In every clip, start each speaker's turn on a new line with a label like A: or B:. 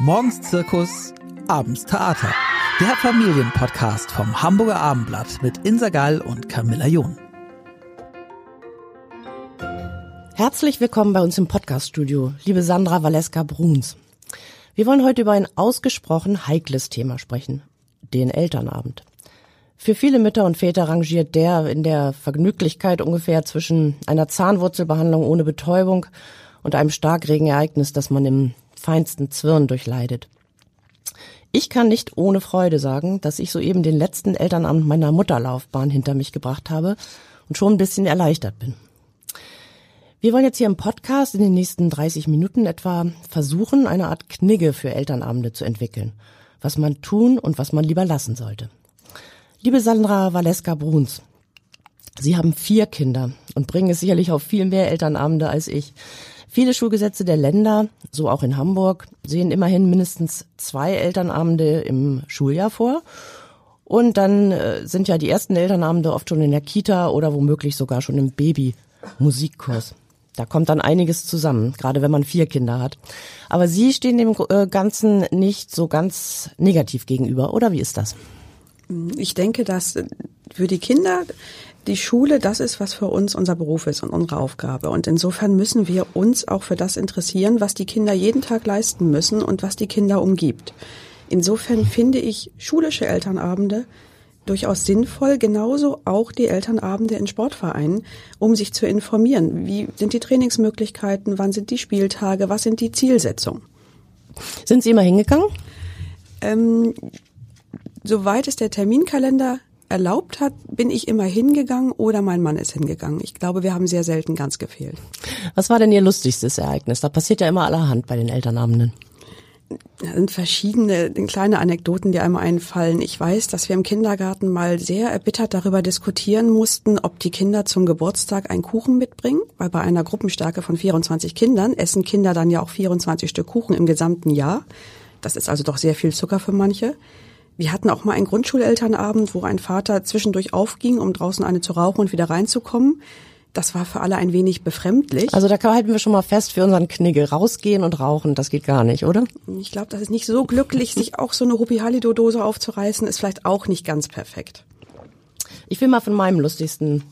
A: Morgens Zirkus, abends Theater. Der Familienpodcast vom Hamburger Abendblatt mit Insa Gall und Camilla John.
B: Herzlich willkommen bei uns im Podcaststudio, liebe Sandra Valeska Bruns. Wir wollen heute über ein ausgesprochen heikles Thema sprechen, den Elternabend. Für viele Mütter und Väter rangiert der in der Vergnüglichkeit ungefähr zwischen einer Zahnwurzelbehandlung ohne Betäubung und einem Starkregenereignis, das man im feinsten Zwirn durchleidet. Ich kann nicht ohne Freude sagen, dass ich soeben den letzten Elternabend meiner Mutterlaufbahn hinter mich gebracht habe und schon ein bisschen erleichtert bin. Wir wollen jetzt hier im Podcast in den nächsten 30 Minuten etwa versuchen, eine Art Knigge für Elternabende zu entwickeln, was man tun und was man lieber lassen sollte. Liebe Sandra Valeska Bruns, Sie haben vier Kinder und bringen es sicherlich auf viel mehr Elternabende als ich. Viele Schulgesetze der Länder, so auch in Hamburg, sehen immerhin mindestens zwei Elternabende im Schuljahr vor. Und dann äh, sind ja die ersten Elternabende oft schon in der Kita oder womöglich sogar schon im Baby-Musikkurs. Da kommt dann einiges zusammen, gerade wenn man vier Kinder hat. Aber Sie stehen dem äh, Ganzen nicht so ganz negativ gegenüber, oder wie ist das?
C: Ich denke, dass für die Kinder die Schule das ist, was für uns unser Beruf ist und unsere Aufgabe. Und insofern müssen wir uns auch für das interessieren, was die Kinder jeden Tag leisten müssen und was die Kinder umgibt. Insofern finde ich schulische Elternabende durchaus sinnvoll, genauso auch die Elternabende in Sportvereinen, um sich zu informieren. Wie sind die Trainingsmöglichkeiten, wann sind die Spieltage, was sind die Zielsetzungen?
B: Sind Sie immer hingegangen?
C: Ähm, soweit es der Terminkalender erlaubt hat, bin ich immer hingegangen oder mein Mann ist hingegangen. Ich glaube, wir haben sehr selten ganz gefehlt.
B: Was war denn Ihr lustigstes Ereignis? Da passiert ja immer allerhand bei den Elternabenden.
C: Da sind verschiedene kleine Anekdoten, die einmal einfallen. Ich weiß, dass wir im Kindergarten mal sehr erbittert darüber diskutieren mussten, ob die Kinder zum Geburtstag einen Kuchen mitbringen, weil bei einer Gruppenstärke von 24 Kindern essen Kinder dann ja auch 24 Stück Kuchen im gesamten Jahr. Das ist also doch sehr viel Zucker für manche. Wir hatten auch mal einen Grundschulelternabend, wo ein Vater zwischendurch aufging, um draußen eine zu rauchen und wieder reinzukommen. Das war für alle ein wenig befremdlich.
B: Also da halten wir schon mal fest für unseren Knigge. Rausgehen und rauchen, das geht gar nicht, oder?
C: Ich glaube, das ist nicht so glücklich, sich auch so eine Rupi-Halido-Dose aufzureißen, ist vielleicht auch nicht ganz perfekt.
B: Ich will mal von meinem lustigsten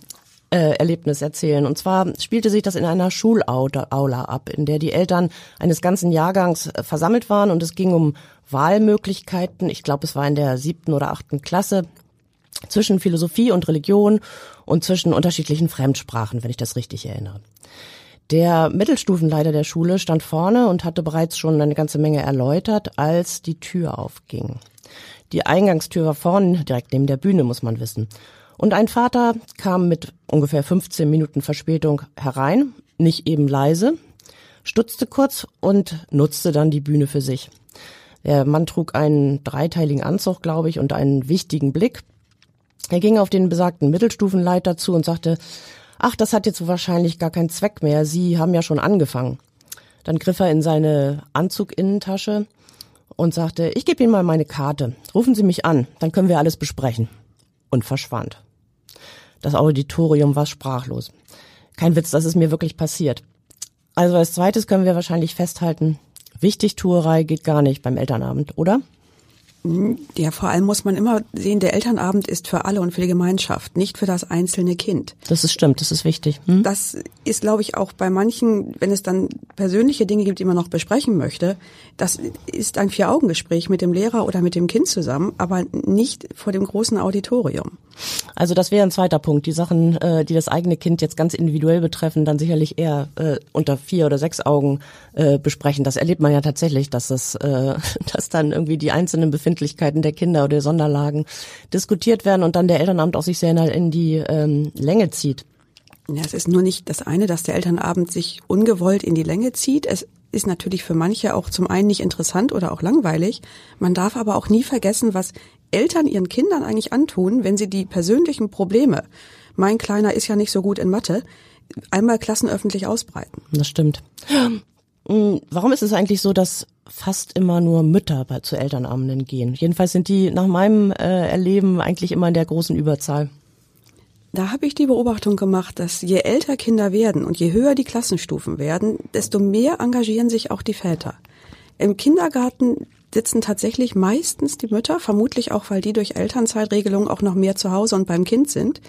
B: äh, Erlebnis erzählen. Und zwar spielte sich das in einer Schulaula ab, in der die Eltern eines ganzen Jahrgangs äh, versammelt waren und es ging um Wahlmöglichkeiten. Ich glaube, es war in der siebten oder achten Klasse zwischen Philosophie und Religion und zwischen unterschiedlichen Fremdsprachen, wenn ich das richtig erinnere. Der Mittelstufenleiter der Schule stand vorne und hatte bereits schon eine ganze Menge erläutert, als die Tür aufging. Die Eingangstür war vorne, direkt neben der Bühne, muss man wissen. Und ein Vater kam mit ungefähr 15 Minuten Verspätung herein, nicht eben leise, stutzte kurz und nutzte dann die Bühne für sich. Der Mann trug einen dreiteiligen Anzug, glaube ich, und einen wichtigen Blick. Er ging auf den besagten Mittelstufenleiter zu und sagte, ach, das hat jetzt wahrscheinlich gar keinen Zweck mehr, Sie haben ja schon angefangen. Dann griff er in seine Anzuginnentasche und sagte, ich gebe Ihnen mal meine Karte. Rufen Sie mich an, dann können wir alles besprechen. Und verschwand. Das Auditorium war sprachlos. Kein Witz, das ist mir wirklich passiert. Also als zweites können wir wahrscheinlich festhalten, Wichtigtuerei geht gar nicht beim Elternabend, oder?
C: Ja, vor allem muss man immer sehen, der Elternabend ist für alle und für die Gemeinschaft, nicht für das einzelne Kind.
B: Das ist stimmt, das ist wichtig. Hm?
C: Das ist, glaube ich, auch bei manchen, wenn es dann persönliche Dinge gibt, die man noch besprechen möchte, das ist ein Vier-Augen-Gespräch mit dem Lehrer oder mit dem Kind zusammen, aber nicht vor dem großen Auditorium.
B: Also das wäre ein zweiter Punkt. Die Sachen, äh, die das eigene Kind jetzt ganz individuell betreffen, dann sicherlich eher äh, unter vier oder sechs Augen äh, besprechen. Das erlebt man ja tatsächlich, dass das, äh, dass dann irgendwie die einzelnen Befindlichkeiten der Kinder oder der Sonderlagen diskutiert werden und dann der Elternabend auch sich sehr in die ähm, Länge zieht.
C: Ja, es ist nur nicht das eine, dass der Elternabend sich ungewollt in die Länge zieht. Es ist natürlich für manche auch zum einen nicht interessant oder auch langweilig. Man darf aber auch nie vergessen, was Eltern ihren Kindern eigentlich antun, wenn sie die persönlichen Probleme, mein Kleiner ist ja nicht so gut in Mathe, einmal klassenöffentlich ausbreiten.
B: Das stimmt. Hm, warum ist es eigentlich so, dass fast immer nur Mütter bei, zu Elternabenden gehen? Jedenfalls sind die nach meinem äh, Erleben eigentlich immer in der großen Überzahl.
C: Da habe ich die Beobachtung gemacht, dass je älter Kinder werden und je höher die Klassenstufen werden, desto mehr engagieren sich auch die Väter. Im Kindergarten sitzen tatsächlich meistens die Mütter, vermutlich auch, weil die durch Elternzeitregelungen auch noch mehr zu Hause und beim Kind sind.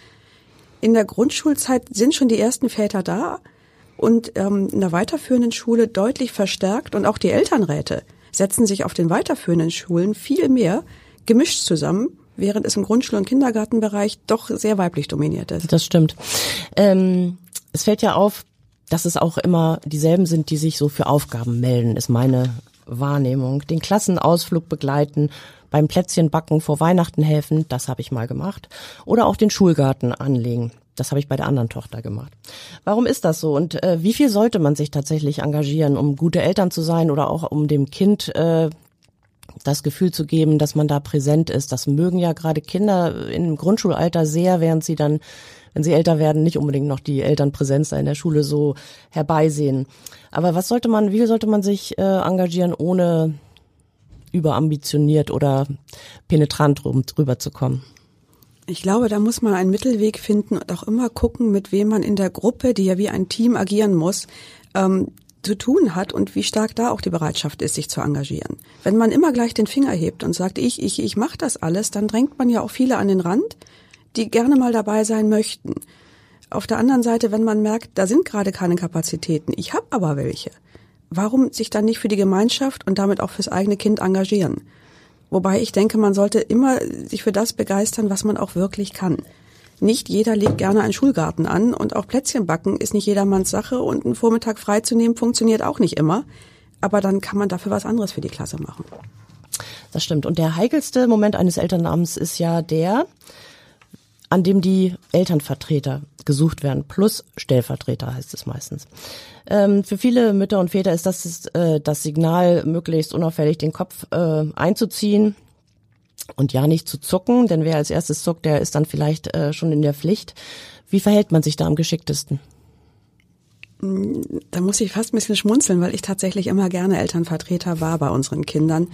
C: In der Grundschulzeit sind schon die ersten Väter da und ähm, in der weiterführenden Schule deutlich verstärkt und auch die Elternräte setzen sich auf den weiterführenden Schulen viel mehr gemischt zusammen, während es im Grundschul- und Kindergartenbereich doch sehr weiblich dominiert ist.
B: Das stimmt. Ähm, es fällt ja auf, dass es auch immer dieselben sind, die sich so für Aufgaben melden, ist meine Wahrnehmung. Den Klassenausflug begleiten, beim Plätzchenbacken vor Weihnachten helfen, das habe ich mal gemacht. Oder auch den Schulgarten anlegen. Das habe ich bei der anderen Tochter gemacht. Warum ist das so und äh, wie viel sollte man sich tatsächlich engagieren, um gute Eltern zu sein oder auch um dem Kind äh, das Gefühl zu geben, dass man da präsent ist? Das mögen ja gerade Kinder im Grundschulalter sehr, während sie dann, wenn sie älter werden, nicht unbedingt noch die Elternpräsenz in der Schule so herbeisehen. Aber was sollte man, wie sollte man sich äh, engagieren, ohne überambitioniert oder penetrant drüber zu kommen?
C: Ich glaube, da muss man einen Mittelweg finden und auch immer gucken, mit wem man in der Gruppe, die ja wie ein Team agieren muss, ähm, zu tun hat und wie stark da auch die Bereitschaft ist, sich zu engagieren. Wenn man immer gleich den Finger hebt und sagt, ich, ich, ich mache das alles, dann drängt man ja auch viele an den Rand, die gerne mal dabei sein möchten. Auf der anderen Seite, wenn man merkt, da sind gerade keine Kapazitäten, ich habe aber welche, warum sich dann nicht für die Gemeinschaft und damit auch fürs eigene Kind engagieren? Wobei ich denke, man sollte immer sich für das begeistern, was man auch wirklich kann. Nicht jeder legt gerne einen Schulgarten an und auch Plätzchen backen ist nicht jedermanns Sache und einen Vormittag freizunehmen funktioniert auch nicht immer. Aber dann kann man dafür was anderes für die Klasse machen.
B: Das stimmt. Und der heikelste Moment eines Elternabends ist ja der, an dem die Elternvertreter gesucht werden, plus Stellvertreter heißt es meistens. Ähm, für viele Mütter und Väter ist das äh, das Signal, möglichst unauffällig den Kopf äh, einzuziehen und ja nicht zu zucken, denn wer als erstes zuckt, der ist dann vielleicht äh, schon in der Pflicht. Wie verhält man sich da am geschicktesten?
C: Da muss ich fast ein bisschen schmunzeln, weil ich tatsächlich immer gerne Elternvertreter war bei unseren Kindern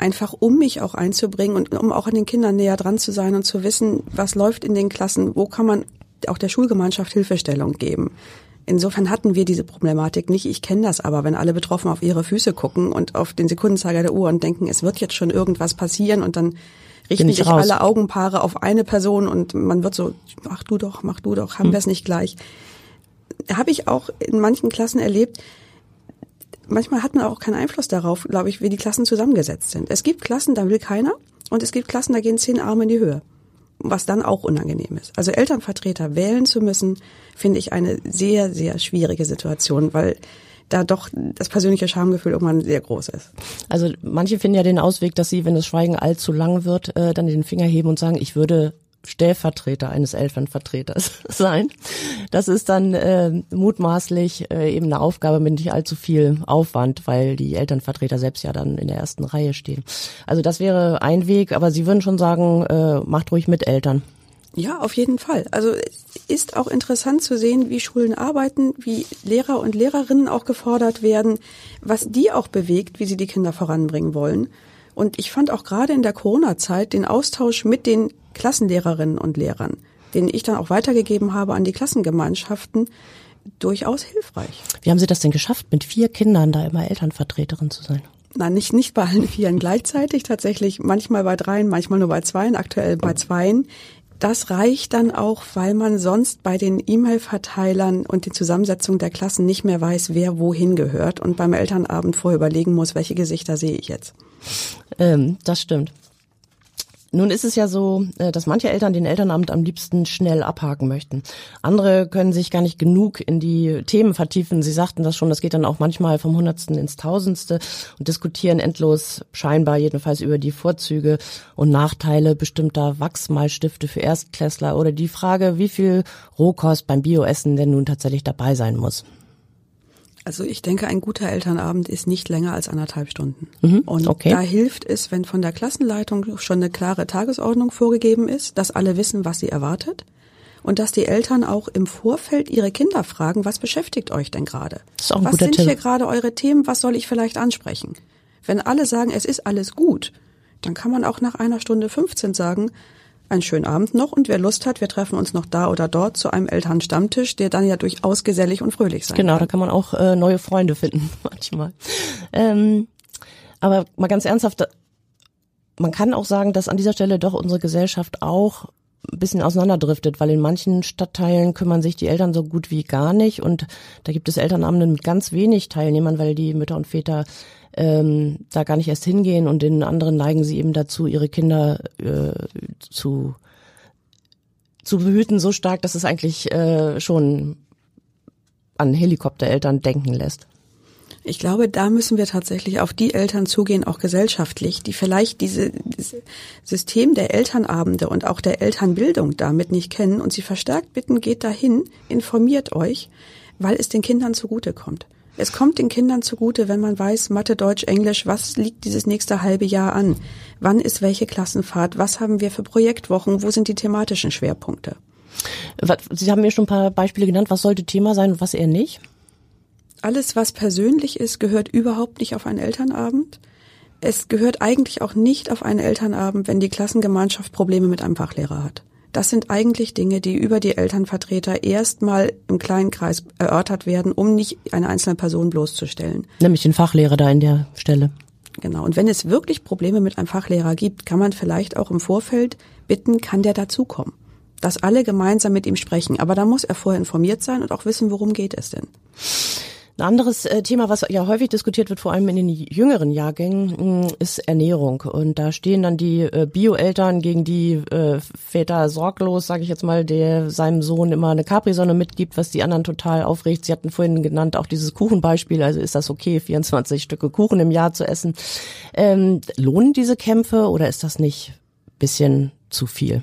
C: einfach um mich auch einzubringen und um auch an den Kindern näher dran zu sein und zu wissen, was läuft in den Klassen, wo kann man auch der Schulgemeinschaft Hilfestellung geben. Insofern hatten wir diese Problematik nicht. Ich kenne das aber, wenn alle Betroffenen auf ihre Füße gucken und auf den Sekundenzeiger der Uhr und denken, es wird jetzt schon irgendwas passieren und dann richten sich raus. alle Augenpaare auf eine Person und man wird so, mach du doch, mach du doch, haben hm. wir es nicht gleich. Habe ich auch in manchen Klassen erlebt, manchmal hat man auch keinen Einfluss darauf, glaube ich, wie die Klassen zusammengesetzt sind. Es gibt Klassen, da will keiner und es gibt Klassen, da gehen zehn Arme in die Höhe, was dann auch unangenehm ist. Also Elternvertreter wählen zu müssen, finde ich eine sehr, sehr schwierige Situation, weil da doch das persönliche Schamgefühl irgendwann sehr groß ist.
B: Also manche finden ja den Ausweg, dass sie, wenn das Schweigen allzu lang wird, äh, dann den Finger heben und sagen, ich würde Stellvertreter eines Elternvertreters sein. Das ist dann äh, mutmaßlich äh, eben eine Aufgabe mit nicht allzu viel Aufwand, weil die Elternvertreter selbst ja dann in der ersten Reihe stehen. Also das wäre ein Weg, aber Sie würden schon sagen, äh, macht ruhig mit Eltern.
C: Ja, auf jeden Fall. Also ist auch interessant zu sehen, wie Schulen arbeiten, wie Lehrer und Lehrerinnen auch gefordert werden, was die auch bewegt, wie sie die Kinder voranbringen wollen. Und ich fand auch gerade in der Corona-Zeit den Austausch mit den Klassenlehrerinnen und Lehrern, den ich dann auch weitergegeben habe an die Klassengemeinschaften, durchaus hilfreich.
B: Wie haben Sie das denn geschafft, mit vier Kindern da immer Elternvertreterin zu sein?
C: Nein, nicht, nicht bei allen Vieren gleichzeitig, tatsächlich manchmal bei dreien, manchmal nur bei zweien, aktuell bei zweien. Das reicht dann auch, weil man sonst bei den E-Mail-Verteilern und die Zusammensetzung der Klassen nicht mehr weiß, wer wohin gehört und beim Elternabend vorher überlegen muss, welche Gesichter sehe ich jetzt.
B: Ähm, das stimmt. Nun ist es ja so, äh, dass manche Eltern den Elternabend am liebsten schnell abhaken möchten. Andere können sich gar nicht genug in die Themen vertiefen. Sie sagten das schon, das geht dann auch manchmal vom Hundertsten ins Tausendste und diskutieren endlos, scheinbar jedenfalls über die Vorzüge und Nachteile bestimmter Wachsmalstifte für Erstklässler oder die Frage, wie viel Rohkost beim Bioessen denn nun tatsächlich dabei sein muss.
C: Also ich denke, ein guter Elternabend ist nicht länger als anderthalb Stunden. Mhm, und okay. da hilft es, wenn von der Klassenleitung schon eine klare Tagesordnung vorgegeben ist, dass alle wissen, was sie erwartet und dass die Eltern auch im Vorfeld ihre Kinder fragen, was beschäftigt euch denn gerade? Was sind Tipp. hier gerade eure Themen? Was soll ich vielleicht ansprechen? Wenn alle sagen, es ist alles gut, dann kann man auch nach einer Stunde 15 sagen, einen schönen Abend noch und wer Lust hat, wir treffen uns noch da oder dort zu einem Elternstammtisch, der dann ja durchaus gesellig und fröhlich sein
B: Genau, kann. da kann man auch äh, neue Freunde finden manchmal. Ähm, Aber mal ganz ernsthaft, man kann auch sagen, dass an dieser Stelle doch unsere Gesellschaft auch ein bisschen auseinanderdriftet, weil in manchen Stadtteilen kümmern sich die Eltern so gut wie gar nicht und da gibt es Elternabende mit ganz wenig Teilnehmern, weil die Mütter und Väter ähm, da gar nicht erst hingehen und in anderen neigen sie eben dazu, ihre Kinder äh, zu zu behüten so stark, dass es eigentlich äh, schon an Helikoptereltern denken lässt.
C: Ich glaube, da müssen wir tatsächlich auf die Eltern zugehen, auch gesellschaftlich, die vielleicht diese, diese System der Elternabende und auch der Elternbildung damit nicht kennen und sie verstärkt bitten, geht dahin, informiert euch, weil es den Kindern zugutekommt. Es kommt den Kindern zugute, wenn man weiß, Mathe, Deutsch, Englisch, was liegt dieses nächste halbe Jahr an? Wann ist welche Klassenfahrt? Was haben wir für Projektwochen? Wo sind die thematischen Schwerpunkte?
B: Sie haben mir schon ein paar Beispiele genannt. Was sollte Thema sein und was eher nicht?
C: Alles, was persönlich ist, gehört überhaupt nicht auf einen Elternabend. Es gehört eigentlich auch nicht auf einen Elternabend, wenn die Klassengemeinschaft Probleme mit einem Fachlehrer hat. Das sind eigentlich Dinge, die über die Elternvertreter erstmal im kleinen Kreis erörtert werden, um nicht eine einzelne Person bloßzustellen.
B: Nämlich den Fachlehrer da in der Stelle.
C: Genau. Und wenn es wirklich Probleme mit einem Fachlehrer gibt, kann man vielleicht auch im Vorfeld bitten, kann der dazukommen. Dass alle gemeinsam mit ihm sprechen. Aber da muss er vorher informiert sein und auch wissen, worum geht es denn.
B: Ein anderes äh, Thema, was ja häufig diskutiert wird, vor allem in den jüngeren Jahrgängen, mm, ist Ernährung. Und da stehen dann die äh, Bio-Eltern gegen die äh, Väter sorglos, sage ich jetzt mal, der seinem Sohn immer eine Capri-Sonne mitgibt, was die anderen total aufregt. Sie hatten vorhin genannt auch dieses Kuchenbeispiel. Also ist das okay, 24 Stücke Kuchen im Jahr zu essen? Ähm, lohnen diese Kämpfe oder ist das nicht bisschen zu viel?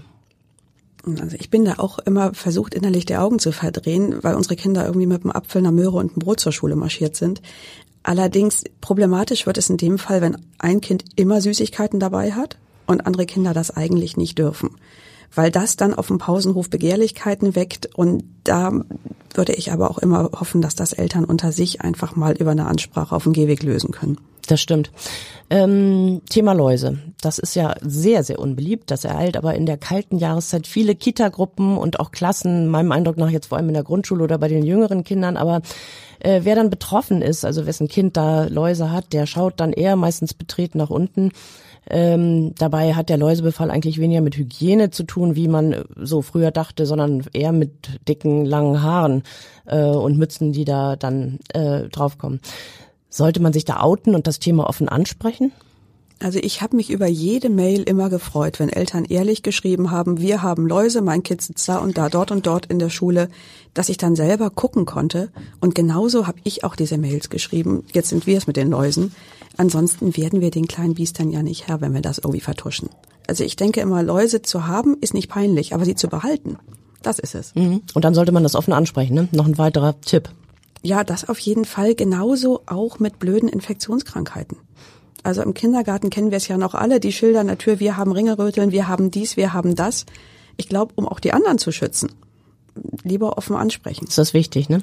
C: Also ich bin da auch immer versucht, innerlich die Augen zu verdrehen, weil unsere Kinder irgendwie mit einem Apfel, einer Möhre und einem Brot zur Schule marschiert sind. Allerdings problematisch wird es in dem Fall, wenn ein Kind immer Süßigkeiten dabei hat und andere Kinder das eigentlich nicht dürfen. Weil das dann auf dem Pausenhof Begehrlichkeiten weckt und da würde ich aber auch immer hoffen, dass das Eltern unter sich einfach mal über eine Ansprache auf dem Gehweg lösen können.
B: Das stimmt. Ähm, Thema Läuse. Das ist ja sehr, sehr unbeliebt. Das ereilt aber in der kalten Jahreszeit viele Kitagruppen und auch Klassen, meinem Eindruck nach jetzt vor allem in der Grundschule oder bei den jüngeren Kindern. Aber äh, wer dann betroffen ist, also wessen Kind da Läuse hat, der schaut dann eher meistens betreten nach unten. Ähm, dabei hat der Läusebefall eigentlich weniger mit Hygiene zu tun, wie man so früher dachte, sondern eher mit dicken, langen Haaren äh, und Mützen, die da dann äh, draufkommen. Sollte man sich da outen und das Thema offen ansprechen?
C: Also ich habe mich über jede Mail immer gefreut, wenn Eltern ehrlich geschrieben haben, wir haben Läuse, mein Kind sitzt da und da, dort und dort in der Schule, dass ich dann selber gucken konnte. Und genauso habe ich auch diese Mails geschrieben. Jetzt sind wir es mit den Läusen. Ansonsten werden wir den kleinen Biestern ja nicht Herr, wenn wir das irgendwie vertuschen. Also ich denke immer, Läuse zu haben, ist nicht peinlich, aber sie zu behalten, das ist es.
B: Mhm. Und dann sollte man das offen ansprechen. Ne? Noch ein weiterer Tipp.
C: Ja, das auf jeden Fall. Genauso auch mit blöden Infektionskrankheiten. Also im Kindergarten kennen wir es ja noch alle, die Schilder an der Tür, wir haben Ringeröteln, wir haben dies, wir haben das. Ich glaube, um auch die anderen zu schützen, lieber offen ansprechen.
B: Das ist wichtig, ne?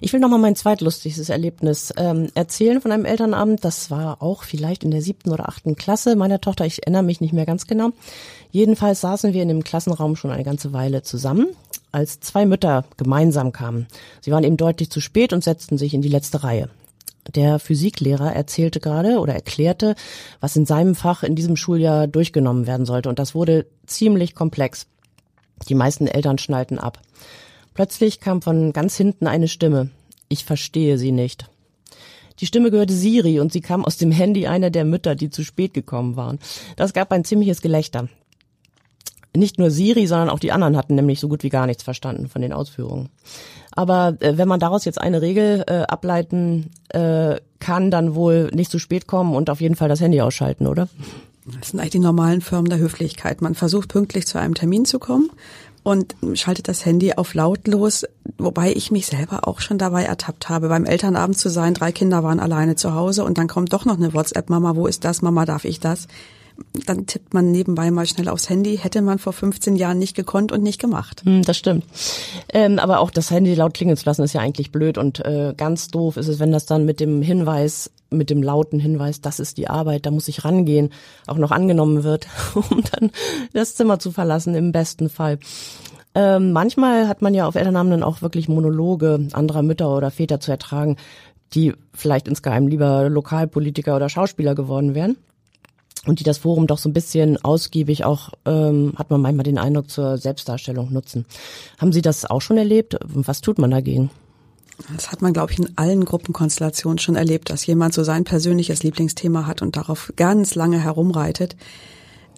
B: Ich will noch mal mein zweitlustigstes Erlebnis ähm, erzählen von einem Elternabend. Das war auch vielleicht in der siebten oder achten Klasse meiner Tochter. Ich erinnere mich nicht mehr ganz genau. Jedenfalls saßen wir in dem Klassenraum schon eine ganze Weile zusammen, als zwei Mütter gemeinsam kamen. Sie waren eben deutlich zu spät und setzten sich in die letzte Reihe. Der Physiklehrer erzählte gerade oder erklärte, was in seinem Fach in diesem Schuljahr durchgenommen werden sollte. Und das wurde ziemlich komplex. Die meisten Eltern schnallten ab. Plötzlich kam von ganz hinten eine Stimme. Ich verstehe sie nicht. Die Stimme gehörte Siri und sie kam aus dem Handy einer der Mütter, die zu spät gekommen waren. Das gab ein ziemliches Gelächter. Nicht nur Siri, sondern auch die anderen hatten nämlich so gut wie gar nichts verstanden von den Ausführungen. Aber äh, wenn man daraus jetzt eine Regel äh, ableiten äh, kann, dann wohl nicht zu spät kommen und auf jeden Fall das Handy ausschalten, oder?
C: Das sind eigentlich die normalen Firmen der Höflichkeit. Man versucht pünktlich zu einem Termin zu kommen und schaltet das Handy auf lautlos, wobei ich mich selber auch schon dabei ertappt habe, beim Elternabend zu sein, drei Kinder waren alleine zu Hause und dann kommt doch noch eine WhatsApp, Mama, wo ist das, Mama, darf ich das? Dann tippt man nebenbei mal schnell aufs Handy, hätte man vor 15 Jahren nicht gekonnt und nicht gemacht.
B: Hm, das stimmt. Ähm, aber auch das Handy laut klingeln zu lassen ist ja eigentlich blöd und äh, ganz doof ist es, wenn das dann mit dem Hinweis mit dem lauten Hinweis, das ist die Arbeit, da muss ich rangehen, auch noch angenommen wird, um dann das Zimmer zu verlassen im besten Fall. Ähm, manchmal hat man ja auf Elternabenden auch wirklich Monologe anderer Mütter oder Väter zu ertragen. die vielleicht insgeheim lieber Lokalpolitiker oder Schauspieler geworden wären und die das Forum doch so ein bisschen ausgiebig auch, ähm, hat man manchmal den Eindruck, zur Selbstdarstellung nutzen. Haben Sie das auch schon erlebt? Was tut man dagegen?
C: Das hat man, glaube ich, in allen Gruppenkonstellationen schon erlebt, dass jemand so sein persönliches Lieblingsthema hat und darauf ganz lange herumreitet.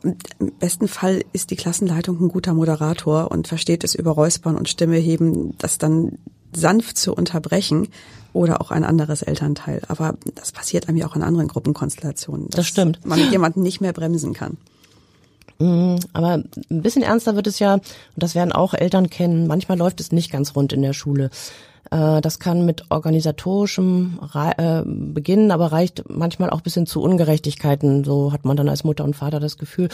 C: Im besten Fall ist die Klassenleitung ein guter Moderator und versteht es über Räuspern und Stimme heben, das dann sanft zu unterbrechen oder auch ein anderes Elternteil. Aber das passiert einem ja auch in anderen Gruppenkonstellationen.
B: Das stimmt.
C: Man jemanden nicht mehr bremsen kann.
B: Mhm, aber ein bisschen ernster wird es ja, und das werden auch Eltern kennen, manchmal läuft es nicht ganz rund in der Schule. Äh, das kann mit organisatorischem äh, beginnen, aber reicht manchmal auch bis hin zu Ungerechtigkeiten. So hat man dann als Mutter und Vater das Gefühl.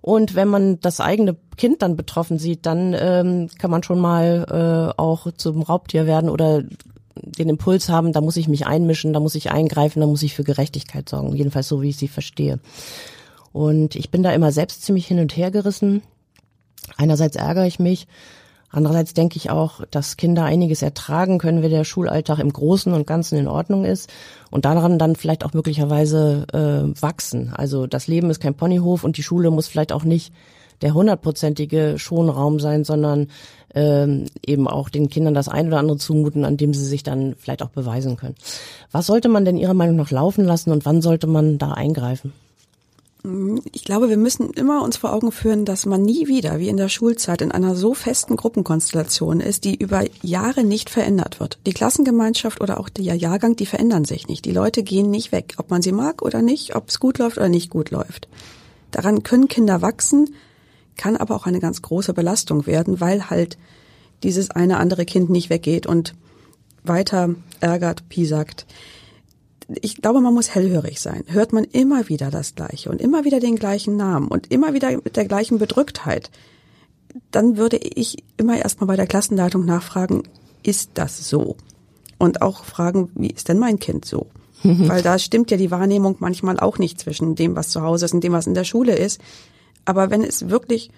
B: Und wenn man das eigene Kind dann betroffen sieht, dann ähm, kann man schon mal äh, auch zum Raubtier werden oder den Impuls haben, da muss ich mich einmischen, da muss ich eingreifen, da muss ich für Gerechtigkeit sorgen. Jedenfalls so, wie ich sie verstehe. Und ich bin da immer selbst ziemlich hin und her gerissen. Einerseits ärgere ich mich, Andererseits denke ich auch, dass Kinder einiges ertragen können, wenn der Schulalltag im Großen und Ganzen in Ordnung ist und daran dann vielleicht auch möglicherweise äh, wachsen. Also das Leben ist kein Ponyhof und die Schule muss vielleicht auch nicht der hundertprozentige Schonraum sein, sondern ähm, eben auch den Kindern das ein oder andere zumuten, an dem sie sich dann vielleicht auch beweisen können. Was sollte man denn Ihrer Meinung nach laufen lassen und wann sollte man da eingreifen?
C: Ich glaube, wir müssen immer uns vor Augen führen, dass man nie wieder, wie in der Schulzeit, in einer so festen Gruppenkonstellation ist, die über Jahre nicht verändert wird. Die Klassengemeinschaft oder auch der Jahrgang, die verändern sich nicht. Die Leute gehen nicht weg, ob man sie mag oder nicht, ob es gut läuft oder nicht gut läuft. Daran können Kinder wachsen, kann aber auch eine ganz große Belastung werden, weil halt dieses eine andere Kind nicht weggeht und weiter ärgert, piesackt ich glaube, man muss hellhörig sein. Hört man immer wieder das Gleiche und immer wieder den gleichen Namen und immer wieder mit der gleichen Bedrücktheit, dann würde ich immer erstmal bei der Klassenleitung nachfragen, ist das so? Und auch fragen, wie ist denn mein Kind so? Weil da stimmt ja die Wahrnehmung manchmal auch nicht zwischen dem, was zu Hause ist und dem, was in der Schule ist. Aber wenn es wirklich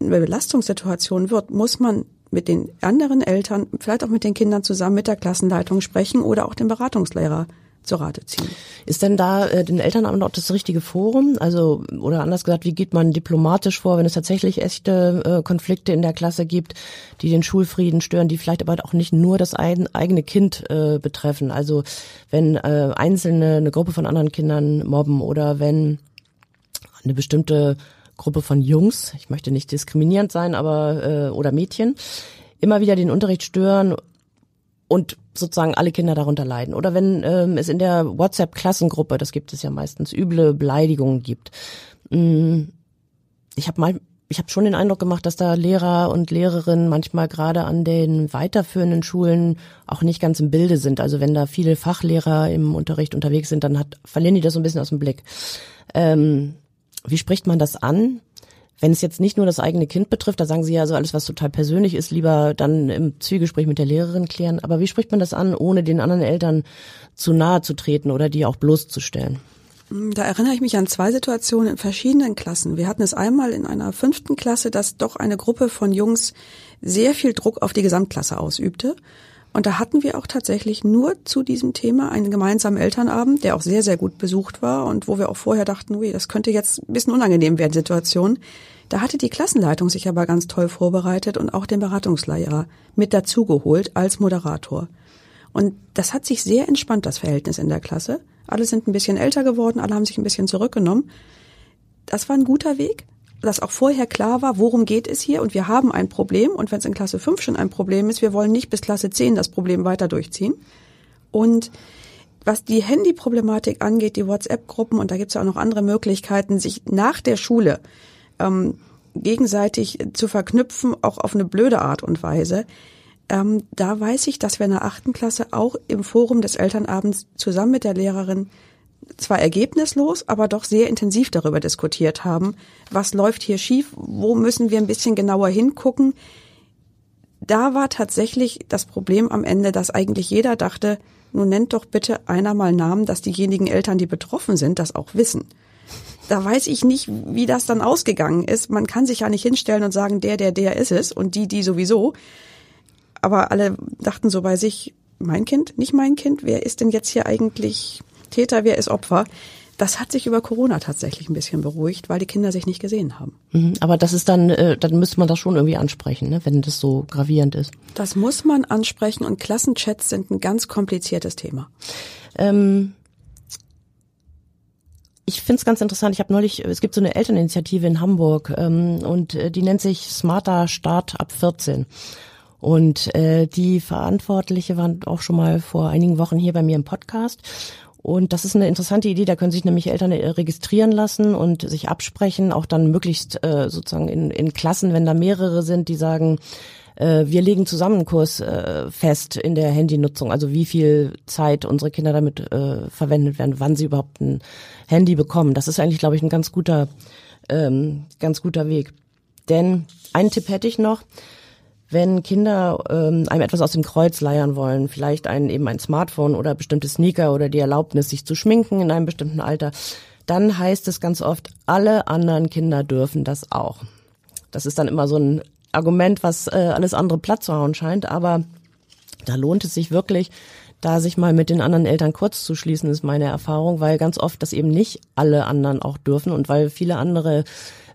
C: eine Belastungssituation wird, muss man mit den anderen Eltern, vielleicht auch mit den Kindern zusammen mit der Klassenleitung sprechen oder auch dem Beratungslehrer zur Rate ziehen.
B: Ist denn da äh, den Elternamt auch das richtige Forum? Also, oder anders gesagt, wie geht man diplomatisch vor, wenn es tatsächlich echte äh, Konflikte in der Klasse gibt, die den Schulfrieden stören, die vielleicht aber auch nicht nur das ein, eigene Kind äh, betreffen? Also, wenn äh, Einzelne eine Gruppe von anderen Kindern mobben oder wenn eine bestimmte Gruppe von Jungs, ich möchte nicht diskriminierend sein, aber äh, oder Mädchen, immer wieder den Unterricht stören und sozusagen alle Kinder darunter leiden. Oder wenn ähm, es in der WhatsApp-Klassengruppe, das gibt es ja meistens, üble Beleidigungen gibt. Mm, ich habe mal ich habe schon den Eindruck gemacht, dass da Lehrer und Lehrerinnen manchmal gerade an den weiterführenden Schulen auch nicht ganz im Bilde sind. Also wenn da viele Fachlehrer im Unterricht unterwegs sind, dann hat, verlieren die das so ein bisschen aus dem Blick. Ähm, wie spricht man das an? Wenn es jetzt nicht nur das eigene Kind betrifft, da sagen Sie ja so alles, was total persönlich ist, lieber dann im Zwiegespräch mit der Lehrerin klären. Aber wie spricht man das an, ohne den anderen Eltern zu nahe zu treten oder die auch bloßzustellen?
C: Da erinnere ich mich an zwei Situationen in verschiedenen Klassen. Wir hatten es einmal in einer fünften Klasse, dass doch eine Gruppe von Jungs sehr viel Druck auf die Gesamtklasse ausübte. Und da hatten wir auch tatsächlich nur zu diesem Thema einen gemeinsamen Elternabend, der auch sehr, sehr gut besucht war und wo wir auch vorher dachten, ui, das könnte jetzt ein bisschen unangenehm werden, Situation. Da hatte die Klassenleitung sich aber ganz toll vorbereitet und auch den Beratungslehrer mit dazugeholt als Moderator. Und das hat sich sehr entspannt, das Verhältnis in der Klasse. Alle sind ein bisschen älter geworden, alle haben sich ein bisschen zurückgenommen. Das war ein guter Weg dass auch vorher klar war, worum geht es hier und wir haben ein Problem und wenn es in Klasse 5 schon ein Problem ist, wir wollen nicht bis Klasse 10 das Problem weiter durchziehen. Und was die Handy-Problematik angeht, die WhatsApp-Gruppen und da gibt es ja auch noch andere Möglichkeiten, sich nach der Schule ähm, gegenseitig zu verknüpfen, auch auf eine blöde Art und Weise. Ähm, da weiß ich, dass wir in der achten Klasse auch im Forum des Elternabends zusammen mit der Lehrerin zwar ergebnislos, aber doch sehr intensiv darüber diskutiert haben, was läuft hier schief, wo müssen wir ein bisschen genauer hingucken. Da war tatsächlich das Problem am Ende, dass eigentlich jeder dachte, nun nennt doch bitte einer mal Namen, dass diejenigen Eltern, die betroffen sind, das auch wissen. Da weiß ich nicht, wie das dann ausgegangen ist. Man kann sich ja nicht hinstellen und sagen, der, der, der ist es und die, die sowieso. Aber alle dachten so bei sich, mein Kind, nicht mein Kind, wer ist denn jetzt hier eigentlich Täter, wer ist Opfer? Das hat sich über Corona tatsächlich ein bisschen beruhigt, weil die Kinder sich nicht gesehen haben.
B: Mhm, aber das ist dann, äh, dann müsste man das schon irgendwie ansprechen, ne, wenn das so gravierend ist.
C: Das muss man ansprechen und Klassenchats sind ein ganz kompliziertes Thema.
B: Ähm, ich finde es ganz interessant. Ich habe neulich, es gibt so eine Elterninitiative in Hamburg ähm, und äh, die nennt sich Smarter Start ab 14. Und äh, die Verantwortliche waren auch schon mal vor einigen Wochen hier bei mir im Podcast. Und das ist eine interessante Idee, da können sich nämlich Eltern äh, registrieren lassen und sich absprechen, auch dann möglichst äh, sozusagen in, in Klassen, wenn da mehrere sind, die sagen, äh, wir legen zusammen einen Kurs äh, fest in der Handynutzung, also wie viel Zeit unsere Kinder damit verwendet werden, wann sie überhaupt ein Handy bekommen. Das ist eigentlich, glaube ich, ein ganz guter, ähm, ganz guter Weg. Denn einen Tipp hätte ich noch wenn Kinder ähm, einem etwas aus dem Kreuz leiern wollen, vielleicht ein, eben ein Smartphone oder bestimmte Sneaker oder die Erlaubnis, sich zu schminken in einem bestimmten Alter, dann heißt es ganz oft, alle anderen Kinder dürfen das auch. Das ist dann immer so ein Argument, was äh, alles andere platt zu hauen scheint, aber da lohnt es sich wirklich, da sich mal mit den anderen Eltern kurz zu schließen, ist meine Erfahrung, weil ganz oft das eben nicht alle anderen auch dürfen und weil viele andere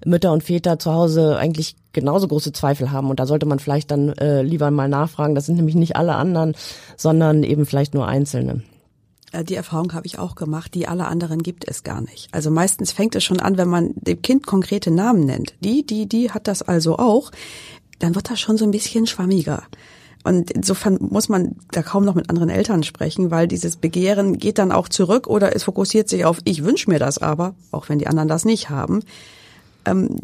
B: Mütter und Väter zu Hause eigentlich genauso große Zweifel haben und da sollte man vielleicht dann äh, lieber mal nachfragen. Das sind nämlich nicht alle anderen, sondern eben vielleicht nur Einzelne.
C: Äh, die Erfahrung habe ich auch gemacht, die alle anderen gibt es gar nicht. Also meistens fängt es schon an, wenn man dem Kind konkrete Namen nennt. Die, die, die hat das also auch, dann wird das schon so ein bisschen schwammiger. Und insofern muss man da kaum noch mit anderen Eltern sprechen, weil dieses Begehren geht dann auch zurück oder es fokussiert sich auf, ich wünsche mir das aber, auch wenn die anderen das nicht haben. Ähm,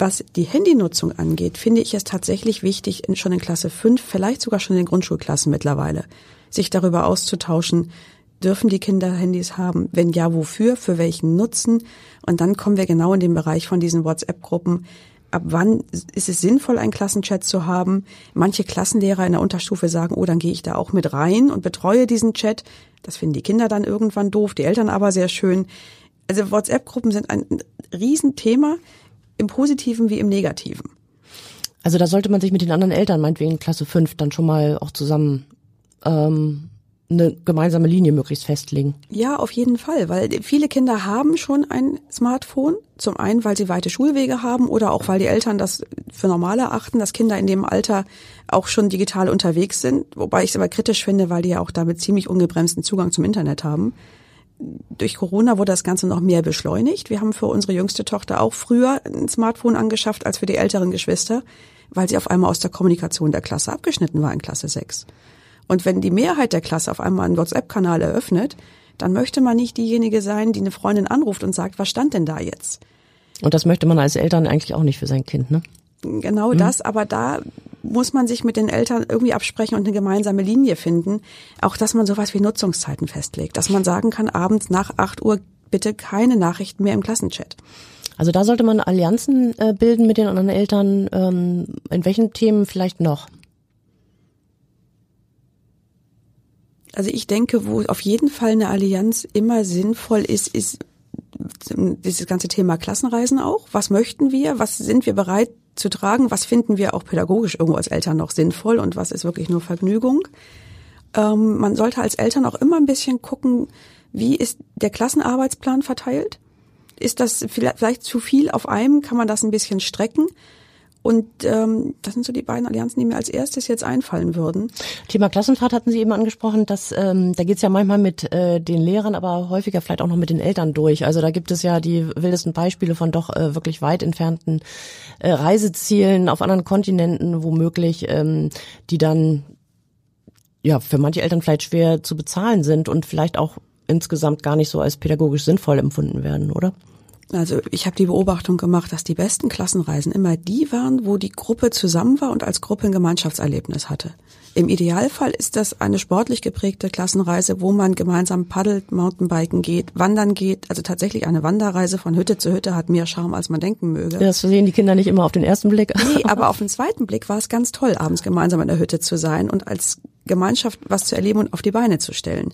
C: was die Handynutzung angeht, finde ich es tatsächlich wichtig, schon in Klasse 5, vielleicht sogar schon in den Grundschulklassen mittlerweile, sich darüber auszutauschen, dürfen die Kinder Handys haben? Wenn ja, wofür? Für welchen Nutzen? Und dann kommen wir genau in den Bereich von diesen WhatsApp-Gruppen ab wann ist es sinnvoll, einen Klassenchat zu haben. Manche Klassenlehrer in der Unterstufe sagen, oh, dann gehe ich da auch mit rein und betreue diesen Chat. Das finden die Kinder dann irgendwann doof, die Eltern aber sehr schön. Also WhatsApp-Gruppen sind ein Riesenthema, im Positiven wie im Negativen.
B: Also da sollte man sich mit den anderen Eltern, meinetwegen Klasse 5, dann schon mal auch zusammen ähm, eine gemeinsame Linie möglichst festlegen.
C: Ja, auf jeden Fall, weil viele Kinder haben schon ein Smartphone. Zum einen, weil sie weite Schulwege haben oder auch weil die Eltern das für normal erachten, dass Kinder in dem Alter auch schon digital unterwegs sind. Wobei ich es aber kritisch finde, weil die ja auch damit ziemlich ungebremsten Zugang zum Internet haben. Durch Corona wurde das Ganze noch mehr beschleunigt. Wir haben für unsere jüngste Tochter auch früher ein Smartphone angeschafft als für die älteren Geschwister, weil sie auf einmal aus der Kommunikation der Klasse abgeschnitten war in Klasse 6. Und wenn die Mehrheit der Klasse auf einmal einen WhatsApp-Kanal eröffnet, dann möchte man nicht diejenige sein, die eine Freundin anruft und sagt, was stand denn da jetzt?
B: Und das möchte man als Eltern eigentlich auch nicht für sein Kind, ne?
C: Genau mhm. das, aber da muss man sich mit den Eltern irgendwie absprechen und eine gemeinsame Linie finden. Auch, dass man sowas wie Nutzungszeiten festlegt. Dass man sagen kann, abends nach 8 Uhr bitte keine Nachrichten mehr im Klassenchat.
B: Also da sollte man Allianzen äh, bilden mit den anderen Eltern. Ähm, in welchen Themen vielleicht noch?
C: Also ich denke, wo auf jeden Fall eine Allianz immer sinnvoll ist, ist dieses ganze Thema Klassenreisen auch. Was möchten wir? Was sind wir bereit zu tragen? Was finden wir auch pädagogisch irgendwo als Eltern noch sinnvoll und was ist wirklich nur Vergnügung? Ähm, man sollte als Eltern auch immer ein bisschen gucken, wie ist der Klassenarbeitsplan verteilt? Ist das vielleicht zu viel auf einem? Kann man das ein bisschen strecken? Und ähm, das sind so die beiden Allianzen, die mir als erstes jetzt einfallen würden.
B: Thema Klassenfahrt hatten Sie eben angesprochen, dass ähm, da geht's ja manchmal mit äh, den Lehrern, aber häufiger vielleicht auch noch mit den Eltern durch. Also da gibt es ja die wildesten Beispiele von doch äh, wirklich weit entfernten äh, Reisezielen auf anderen Kontinenten, womöglich, ähm, die dann ja für manche Eltern vielleicht schwer zu bezahlen sind und vielleicht auch insgesamt gar nicht so als pädagogisch sinnvoll empfunden werden, oder?
C: Also ich habe die Beobachtung gemacht, dass die besten Klassenreisen immer die waren, wo die Gruppe zusammen war und als Gruppe ein Gemeinschaftserlebnis hatte. Im Idealfall ist das eine sportlich geprägte Klassenreise, wo man gemeinsam paddelt, Mountainbiken geht, wandern geht. Also tatsächlich eine Wanderreise von Hütte zu Hütte hat mehr Charme, als man denken möge.
B: Das sehen die Kinder nicht immer auf den ersten Blick.
C: Nee, aber auf den zweiten Blick war es ganz toll, abends gemeinsam in der Hütte zu sein und als Gemeinschaft was zu erleben und auf die Beine zu stellen.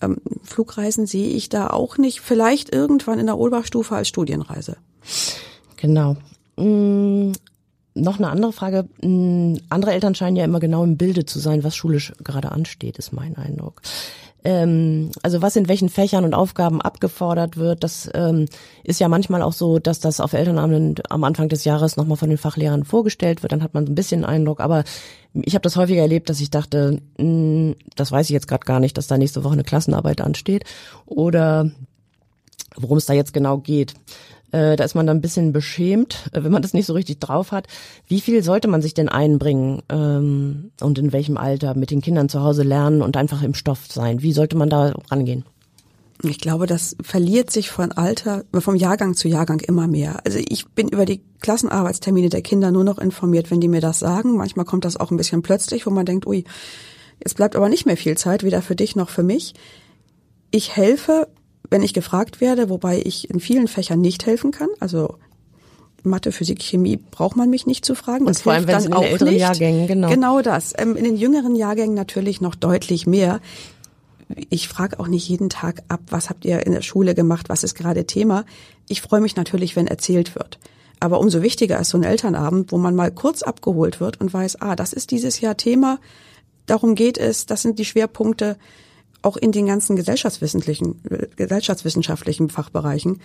C: Ähm, Flugreisen sehe ich da auch nicht. Vielleicht irgendwann in der Oberstufe als Studienreise.
B: Genau. Mm, noch eine andere Frage. Hm, andere Eltern scheinen ja immer genau im Bilde zu sein, was schulisch gerade ansteht, ist mein Eindruck. Ähm, also was in welchen Fächern und Aufgaben abgefordert wird, das ähm, ist ja manchmal auch so, dass das auf Elternabenden am Anfang des Jahres nochmal von den Fachlehrern vorgestellt wird. Dann hat man ein bisschen Eindruck. Aber ich habe das häufiger erlebt, dass ich dachte, mh, hm, das weiß ich jetzt gerade gar nicht, dass da nächste Woche eine Klassenarbeit ansteht. Oder worum es da jetzt genau geht. Äh, da ist man dann ein bisschen beschämt, äh, wenn man das nicht so richtig drauf hat. Wie viel sollte man sich denn einbringen ähm, und in welchem Alter mit den Kindern zu Hause lernen und einfach im Stoff sein? Wie sollte man da rangehen?
C: Ich glaube, das verliert sich von Alter, vom Jahrgang zu Jahrgang immer mehr. Also ich bin über die Klassenarbeitstermine der Kinder nur noch informiert, wenn die mir das sagen. Manchmal kommt das auch ein bisschen plötzlich, wo man denkt, ui, es bleibt aber nicht mehr viel Zeit, weder für dich noch für mich. Ich helfe wenn ich gefragt werde, wobei ich in vielen Fächern nicht helfen kann, also Mathe, Physik, Chemie braucht man mich nicht zu fragen.
B: Das Und vor allem, wenn es in den älteren nicht. Jahrgängen, genau.
C: Genau das. Ähm, in den jüngeren Jahrgängen natürlich noch deutlich mehr. Ich frage auch nicht jeden Tag ab, was habt ihr in der Schule gemacht, was ist gerade Thema. Ich freue mich natürlich, wenn erzählt wird. Aber umso wichtiger ist so ein Elternabend, wo man mal kurz abgeholt wird und weiß, ah, das ist dieses Jahr Thema, darum geht es, das sind die Schwerpunkte auch in den ganzen gesellschaftswissenschaftlichen, gesellschaftswissenschaftlichen Fachbereichen,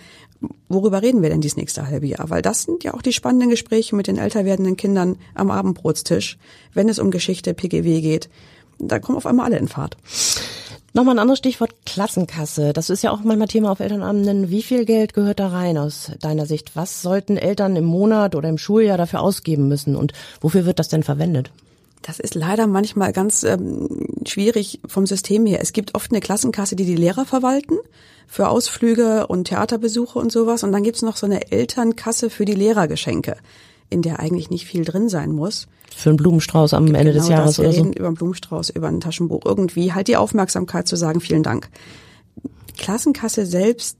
C: worüber reden wir denn dieses nächste halbe Jahr? Weil das sind ja auch die spannenden Gespräche mit den älter werdenden Kindern am Abendbrotstisch, wenn es um Geschichte, PGW geht. Da kommen auf einmal alle in Fahrt.
B: Nochmal ein anderes Stichwort Klassenkasse. Das ist ja auch manchmal Thema auf Elternabenden. Wie viel Geld gehört da rein aus deiner Sicht? Was sollten Eltern im Monat oder im Schuljahr dafür ausgeben müssen und wofür wird das denn verwendet?
C: Das ist leider manchmal ganz ähm, schwierig vom System her. Es gibt oft eine Klassenkasse, die die Lehrer verwalten für Ausflüge und Theaterbesuche und sowas. Und dann gibt's noch so eine Elternkasse für die Lehrergeschenke, in der eigentlich nicht viel drin sein muss.
B: Für einen Blumenstrauß am Ende
C: genau
B: des Jahres
C: das. Wir
B: oder so.
C: reden über einen Blumenstrauß, über ein Taschenbuch. Irgendwie halt die Aufmerksamkeit zu sagen, vielen Dank. Klassenkasse selbst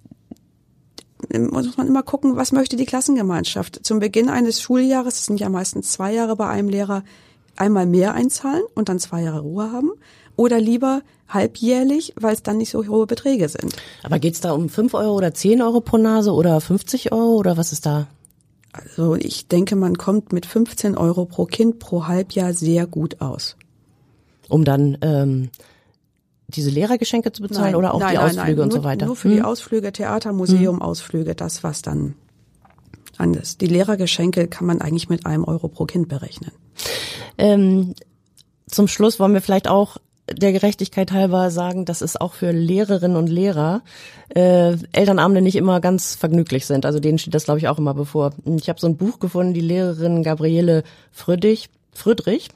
C: muss man immer gucken, was möchte die Klassengemeinschaft. Zum Beginn eines Schuljahres, das sind ja meistens zwei Jahre bei einem Lehrer, einmal mehr einzahlen und dann zwei Jahre Ruhe haben oder lieber halbjährlich, weil es dann nicht so hohe Beträge sind.
B: Aber geht's da um fünf Euro oder zehn Euro pro Nase oder 50 Euro oder was ist da?
C: Also ich denke, man kommt mit 15 Euro pro Kind pro Halbjahr sehr gut aus.
B: Um dann ähm, diese Lehrergeschenke zu bezahlen nein, oder auch nein, die nein, Ausflüge und
C: nur,
B: so weiter?
C: Nur für hm? die Ausflüge, Theater, Museum, hm. Ausflüge, das was dann anders. Die Lehrergeschenke kann man eigentlich mit einem Euro pro Kind berechnen.
B: Ähm, zum Schluss wollen wir vielleicht auch der Gerechtigkeit halber sagen, dass es auch für Lehrerinnen und Lehrer äh, Elternabende nicht immer ganz vergnüglich sind. Also denen steht das, glaube ich, auch immer bevor. Ich habe so ein Buch gefunden, die Lehrerin Gabriele Friedrich, Friedrich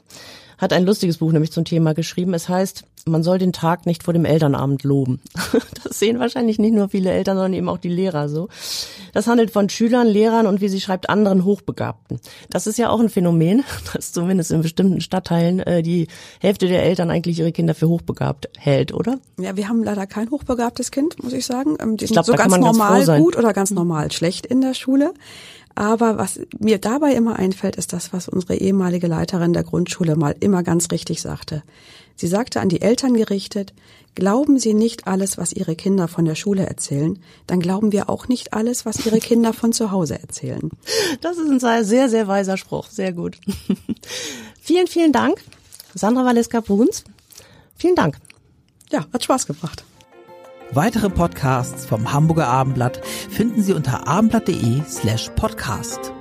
B: hat ein lustiges Buch nämlich zum Thema geschrieben. Es heißt man soll den Tag nicht vor dem Elternabend loben. Das sehen wahrscheinlich nicht nur viele Eltern, sondern eben auch die Lehrer so. Das handelt von Schülern, Lehrern und wie sie schreibt, anderen Hochbegabten. Das ist ja auch ein Phänomen, dass zumindest in bestimmten Stadtteilen äh, die Hälfte der Eltern eigentlich ihre Kinder für hochbegabt hält, oder?
C: Ja, wir haben leider kein hochbegabtes Kind, muss ich sagen. Ähm, die ich glaub, so ganz normal ganz gut oder ganz normal schlecht in der Schule. Aber was mir dabei immer einfällt, ist das, was unsere ehemalige Leiterin der Grundschule mal immer ganz richtig sagte. Sie sagte an die Eltern gerichtet, glauben Sie nicht alles, was Ihre Kinder von der Schule erzählen, dann glauben wir auch nicht alles, was Ihre Kinder von zu Hause erzählen.
B: Das ist ein sehr, sehr weiser Spruch. Sehr gut. vielen, vielen Dank, Sandra Valeska-Bruns. Vielen Dank.
C: Ja, hat Spaß gebracht.
A: Weitere Podcasts vom Hamburger Abendblatt finden Sie unter abendblatt.de slash podcast.